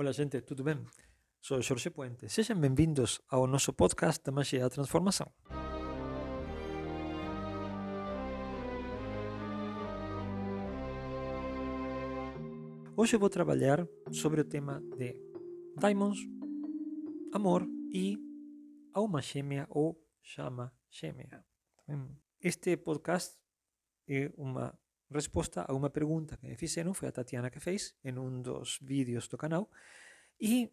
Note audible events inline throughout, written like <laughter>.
Olá, gente, tudo bem? Sou Jorge Puente. Sejam bem-vindos ao nosso podcast da Magia da Transformação. Hoje eu vou trabalhar sobre o tema de Daimons, amor e alma gêmea ou chama gêmea. Este podcast é uma resposta a uma pergunta que me fizeram, foi a Tatiana que fez em um dos vídeos do canal. E,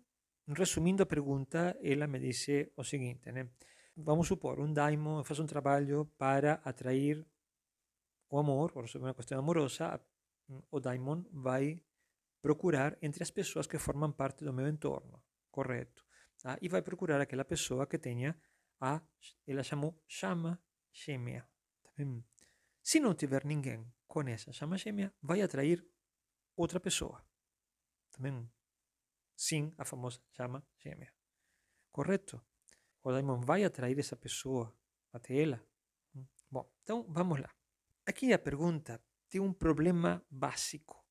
resumindo a pergunta, ela me disse o seguinte, né? Vamos supor, um daimon faz um trabalho para atrair o amor, ou resolver uma questão amorosa, o daimon vai procurar entre as pessoas que formam parte do meu entorno, correto? Tá? E vai procurar aquela pessoa que tenha a, ela chamou chama gêmea. Tá Se não tiver ninguém com essa chama gêmea, vai atrair outra pessoa. Também, sim, a famosa chama gêmea. Correto? O daimon vai atrair essa pessoa até ela. Bom, então vamos lá. Aqui a pergunta tem um problema básico,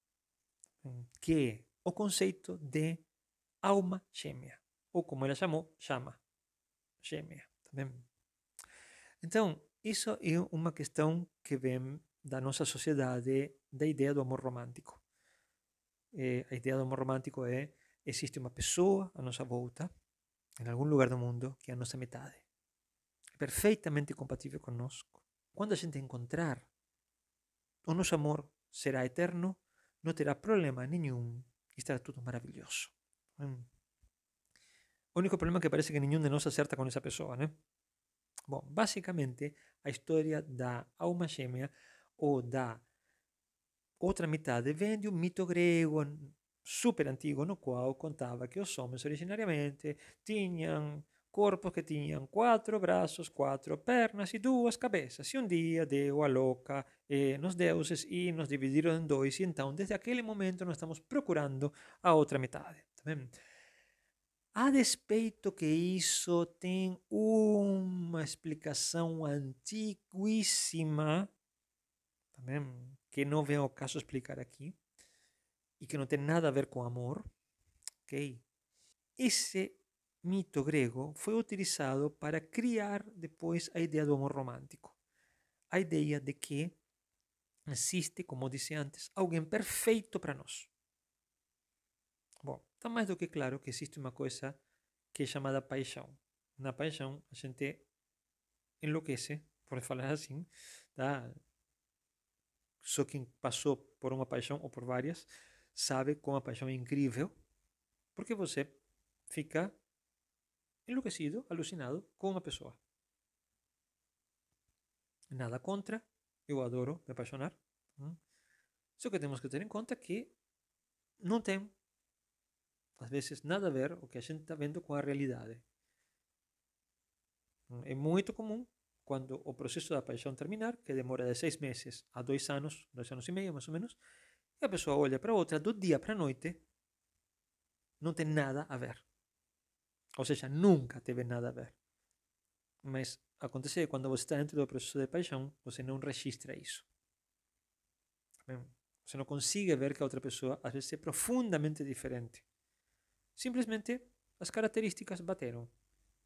que é o conceito de alma gêmea, ou como ela chamou, chama gêmea. Também. Então, isso é uma questão que vem da nossa sociedade da ideia do amor romântico. E a ideia amor romântico é existe uma pessoa à nossa volta, em algum lugar do mundo, que é a nossa metade. É perfeitamente compatível conosco. Quando a gente encontrar, o amor será eterno, não terá problema nenhum, estará tudo maravilhoso. Hum. O único problema é que parece que nenhum de nós acerta com essa pessoa, né? Bom, basicamente, a história da alma gêmea ou da outra metade vem de um mito grego super antigo no qual contava que os homens originariamente tinham corpos que tinham quatro braços, quatro pernas e duas cabeças. E um dia deu a louca eh, nos deuses e nos dividiram em dois. E então, desde aquele momento, nós estamos procurando a outra metade. Tá a despeito que isso tem uma explicação antiguíssima também, que não vem ao caso explicar aqui, e que não tem nada a ver com amor, ok? Esse mito grego foi utilizado para criar depois a ideia do amor romântico. A ideia de que existe, como disse antes, alguém perfeito para nós. Bom, está mais do que claro que existe uma coisa que é chamada paixão. Na paixão, a gente enlouquece, por falar assim, tá? Só quem passou por uma paixão ou por várias sabe como a paixão é incrível, porque você fica enlouquecido, alucinado com uma pessoa. Nada contra, eu adoro me apaixonar. Só que temos que ter em conta que não tem, às vezes, nada a ver o que a gente está vendo com a realidade. É muito comum quando o processo da paixão terminar, que demora de seis meses a dois anos, dois anos e meio mais ou menos, e a pessoa olha para outra do dia para a noite, não tem nada a ver. Ou seja, nunca teve nada a ver. Mas acontece que quando você está dentro do processo de paixão, você não registra isso. Você não consegue ver que a outra pessoa às vezes é profundamente diferente. Simplesmente as características bateram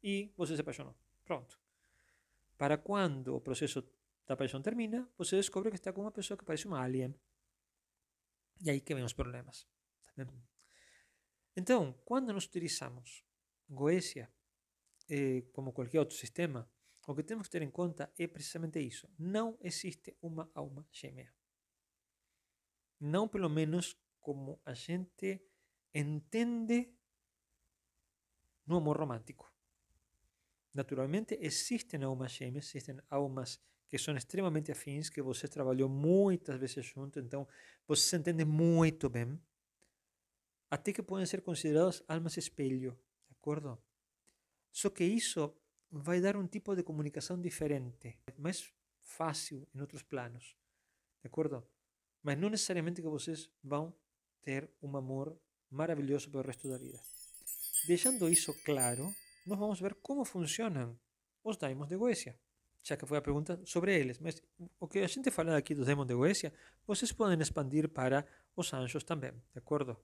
e você se apaixonou. Pronto para quando o processo da paixão termina, você descobre que está com uma pessoa que parece um alien. E aí que vem os problemas. Então, quando nós utilizamos Goesia eh, como qualquer outro sistema, o que temos que ter em conta é precisamente isso. Não existe uma alma gêmea. Não, pelo menos, como a gente entende no amor romântico. Naturalmente, existem almas gêmeas, existem almas que são extremamente afins, que você trabalhou muitas vezes junto, então você se entende muito bem, até que podem ser consideradas almas espelho, de acordo? Só que isso vai dar um tipo de comunicação diferente, mais fácil em outros planos, de acordo? Mas não necessariamente que vocês vão ter um amor maravilhoso pelo resto da vida. Deixando isso claro, nós vamos ver como funcionam os daimons de Goetia, já que foi a pergunta sobre. Mas o que a gente fala aqui dos daimons de Goetia, vocês podem expandir para os anjos também, de acordo?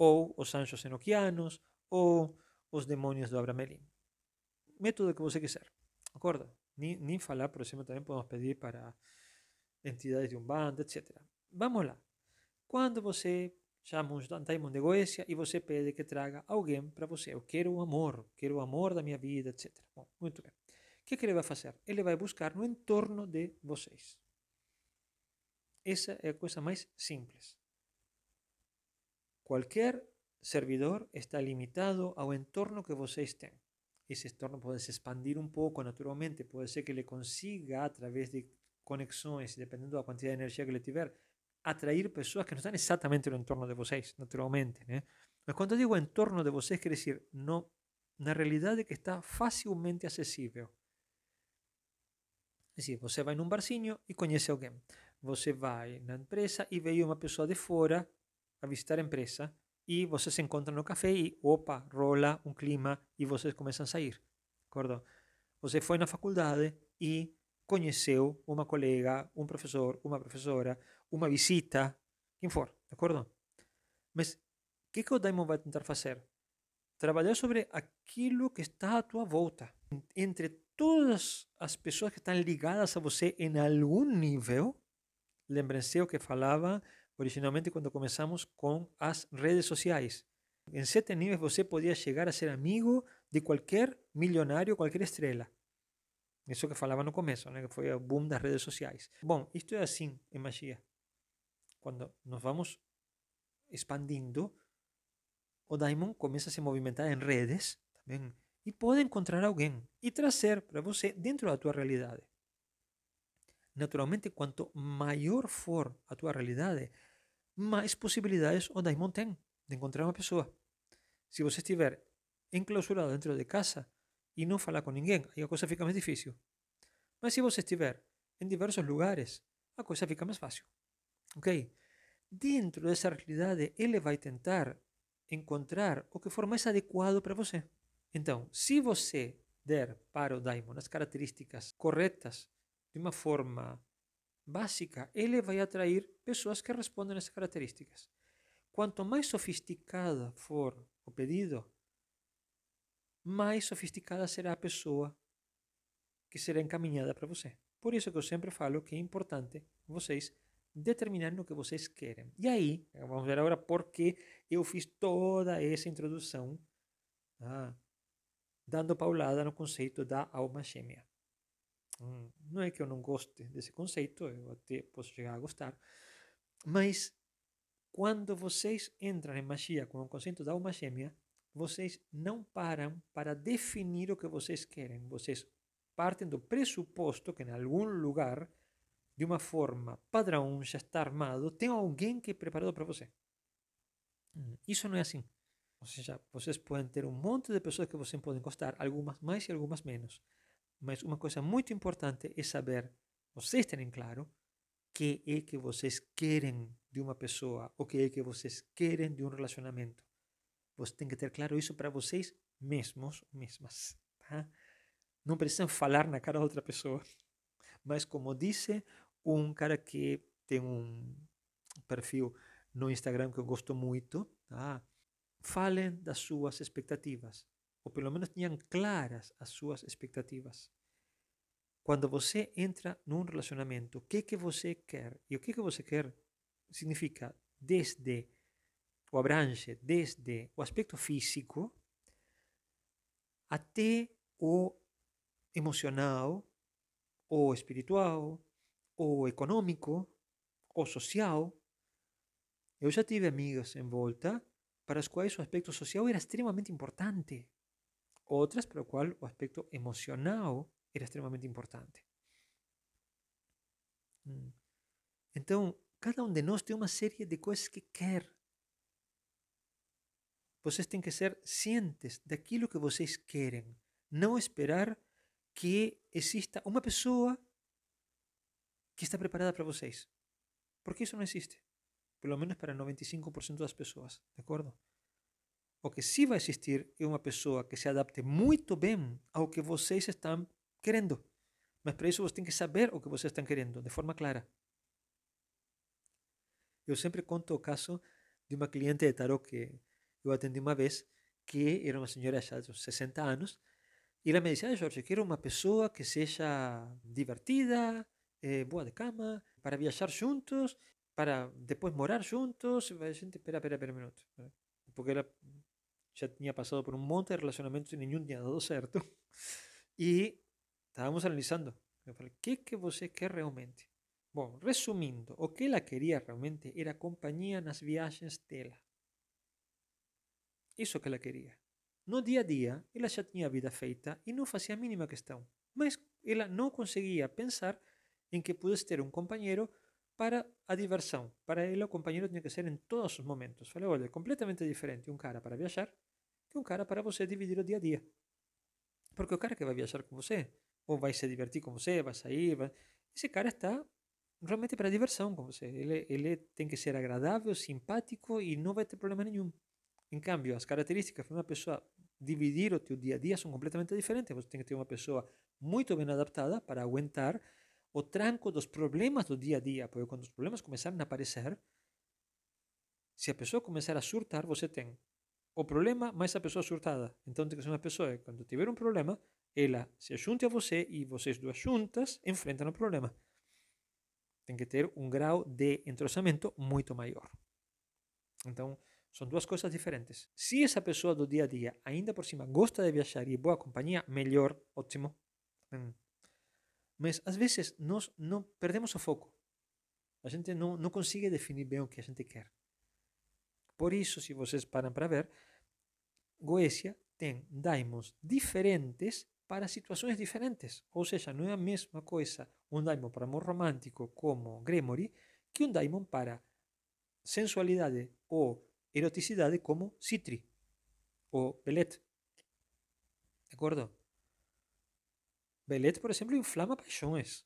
ou os anjos enoquianos, ou os demônios do Abramelin. Método que você quiser, acorda? Nem, nem falar, por exemplo, também podemos pedir para entidades de um bando, etc. Vamos lá. Quando você chama um daimon de Goécia e você pede que traga alguém para você. Eu quero o amor, quero o amor da minha vida, etc. Bom, muito bem. O que, que ele vai fazer? Ele vai buscar no entorno de vocês. Essa é a coisa mais simples. Qualquer servidor está limitado ao entorno que vocês têm. Esse entorno pode se expandir um pouco naturalmente, pode ser que ele consiga, através de conexões, dependendo da quantidade de energia que ele tiver, atrair pessoas que não estão exatamente no entorno de vocês, naturalmente. Né? Mas quando eu digo entorno de vocês, quer dizer, no, na realidade que está facilmente acessível. É assim, você vai num barzinho e conhece alguém. Você vai na empresa e veio uma pessoa de fora a visitar a empresa e vocês se encontram no café e, opa, rola um clima e vocês começam a sair. Acordo? Você foi na faculdade e conheceu uma colega, um professor, uma professora, uma visita, quem for, de acordo? Mas o que, que o Daimon vai tentar fazer? Trabalhar sobre aquilo que está à tua volta. Entre todas as pessoas que estão ligadas a você em algum nível, lembrem-se o que falava originalmente quando começamos com as redes sociais. Em sete níveis você podia chegar a ser amigo de qualquer milionário, qualquer estrela. Isso que falava no começo, né? que foi o boom das redes sociais. Bom, isto é assim em magia. Quando nos vamos expandindo, o daimon começa a se movimentar em redes também e pode encontrar alguém e trazer para você dentro da tua realidade. Naturalmente, quanto maior for a tua realidade, mais possibilidades o daimon tem de encontrar uma pessoa. Se você estiver enclausurado dentro de casa e não falar com ninguém, aí a coisa fica mais difícil. Mas se você estiver em diversos lugares, a coisa fica mais fácil. Ok? Dentro dessa realidade, ele vai tentar encontrar o que for mais adequado para você. Então, se você der para o Daimon as características corretas de uma forma básica, ele vai atrair pessoas que respondem a essas características. Quanto mais sofisticada for o pedido, mais sofisticada será a pessoa que será encaminhada para você. Por isso que eu sempre falo que é importante vocês determinarem o que vocês querem. E aí, vamos ver agora por que eu fiz toda essa introdução, ah, dando paulada no conceito da alma gêmea. Hum, não é que eu não goste desse conceito, eu até posso chegar a gostar, mas quando vocês entram em magia com o conceito da alma gêmea, vocês não param para definir o que vocês querem. Vocês partem do pressuposto que em algum lugar, de uma forma padrão, já está armado, tem alguém que é preparado para você. Isso não é assim. Ou seja, vocês podem ter um monte de pessoas que vocês podem gostar, algumas mais e algumas menos. Mas uma coisa muito importante é saber, vocês terem claro, que é que vocês querem de uma pessoa, o que é que vocês querem de um relacionamento. Você tem que ter claro isso para vocês mesmos, mesmas. Tá? Não precisam falar na cara da outra pessoa. Mas como disse um cara que tem um perfil no Instagram que eu gosto muito, tá? falem das suas expectativas. Ou pelo menos tenham claras as suas expectativas. Quando você entra num relacionamento, o que, que você quer? E o que, que você quer significa desde o abrange desde o aspecto físico até o emocional, o espiritual, o econômico, o social. Eu já tive amigas em volta para as quais o aspecto social era extremamente importante. Outras para o qual o aspecto emocional era extremamente importante. Então, cada um de nós tem uma série de coisas que quer vocês têm que ser cientes daquilo que vocês querem. Não esperar que exista uma pessoa que está preparada para vocês. Porque isso não existe. Pelo menos para 95% das pessoas. De acordo? O que sim vai existir é uma pessoa que se adapte muito bem ao que vocês estão querendo. Mas para isso vocês têm que saber o que vocês estão querendo, de forma clara. Eu sempre conto o caso de uma cliente de tarot que Eu atendi uma vez que era uma senhora já de uns 60 anos e ela me disse, ah, Jorge, quero uma pessoa que seja divertida, eh, boa de cama, para viajar juntos, para depois morar juntos. A gente, espera, espera, espera um minuto. Porque ela já tinha passado por um monte de relacionamentos e nenhum tinha dado certo. <laughs> E estávamos analisando. Eu falei, o que, que você realmente? Bom, resumindo, o que ela queria realmente era companhia nas viagens dela. Isso que ela queria. No dia a dia, ela já tinha a vida feita e não fazia a mínima questão. Mas ela não conseguia pensar em que pudesse ter um companheiro para a diversão. Para ela, o companheiro tinha que ser em todos os momentos. Falei, olha, é completamente diferente um cara para viajar que um cara para você dividir o dia a dia. Porque o cara que vai viajar com você, ou vai se divertir com você, vai sair, vai... esse cara está realmente para diversão com você. Ele, ele tem que ser agradável, simpático e não vai ter problema nenhum. Em cambio, as características de uma pessoa dividir o teu dia a dia são completamente diferentes. Você tem que ter uma pessoa muito bem adaptada para aguentar o tranco dos problemas do dia a dia, porque quando os problemas começarem a aparecer, se a pessoa começar a surtar, você tem o problema mais a pessoa surtada. Então tem que ser uma pessoa que, tiver um problema, ela se junte a você e vocês duas juntas enfrentam o problema. Tem que ter um grau de entrosamento muito maior. Então, são duas coisas diferentes. Se essa pessoa do dia a dia, ainda por cima, gosta de viajar e é boa companhia, melhor, ótimo. Mas às vezes perdemos o foco. A gente não, não consegue definir bem o que a gente quer. Por isso, se vocês param para ver, Goécia tem daimons diferentes para situações diferentes. Ou seja, não é a mesma coisa um daimon para amor romântico como Gremory que um daimon para sensualidade ou eroticidade como Citri ou Belet. De acordo? Belet, por exemplo, inflama paixões.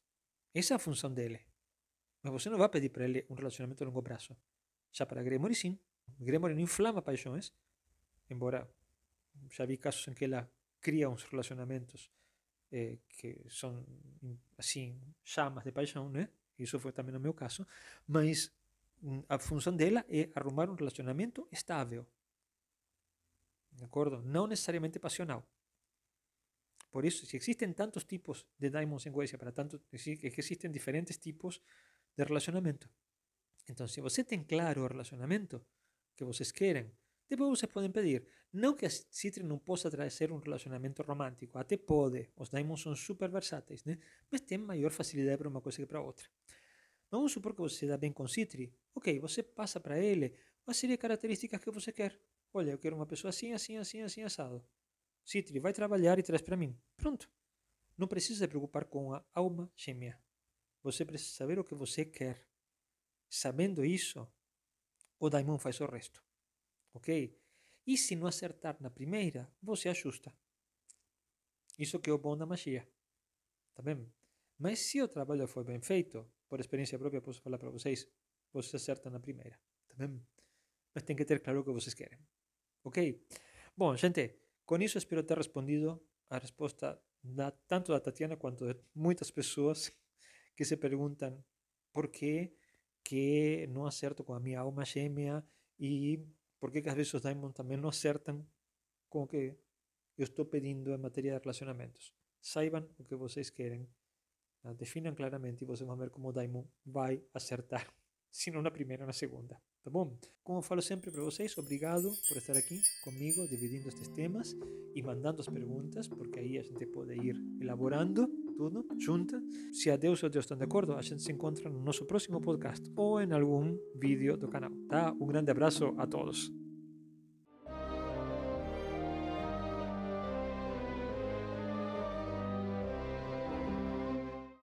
Essa é a função dele. Mas você não vai pedir para ele um relacionamento a longo prazo. Já para Gremory, sim. Gremory não inflama paixões, embora já vi casos em que ela cria uns relacionamentos eh, que são, assim, chamas de paixão, né? Isso foi também no meu caso. Mas a função dela é arrumar um relacionamento estável. De acordo? Não necessariamente passional. Por isso, se existem tantos tipos de daimons em Goetia, para tanto, que existem diferentes tipos de relacionamento. Então, se você tem claro o relacionamento que vocês querem, depois vocês podem pedir. Não que a Citri não possa trazer um relacionamento romântico, até pode. Os daimons são super versáteis, né? Mas tem maior facilidade para uma coisa que para outra. Vamos supor que você dá bem com Citri. Ok, você passa para ele uma série de características que você quer. Olha, eu quero uma pessoa assim, assim, assim, assim, assado. Citri, vai trabalhar e traz para mim. Pronto. Não precisa se preocupar com a alma gêmea. Você precisa saber o que você quer. Sabendo isso, o daimon faz o resto. Ok? E se não acertar na primeira, você ajusta. Isso que é o bom da magia. Tá bem? Mas se o trabalho foi bem feito, por experiência própria posso falar para vocês, vocês acertam na primeira. Tá bem? Mas tem que ter claro o que vocês querem. Ok? Bom, gente, com isso espero ter respondido a resposta da, tanto da Tatiana quanto de muitas pessoas <laughs> que se perguntam por que, que não acerto com a minha alma gêmea e por que, que às vezes os diamonds também não acertam com o que eu estou pedindo em matéria de relacionamentos. Saibam o que vocês querem definam claramente e vocês ver como o Daimon vai acertar, <laughs> se não na primeira, na segunda. Tá bom? Como falo sempre para vocês, obrigado por estar aqui comigo, dividindo estes temas e mandando as perguntas, porque aí a gente pode ir elaborando tudo junto. Se a Deus ou Deus estão de acordo, a gente se encontra no nosso próximo podcast ou em algum vídeo do canal. Tá? Um grande abraço a todos.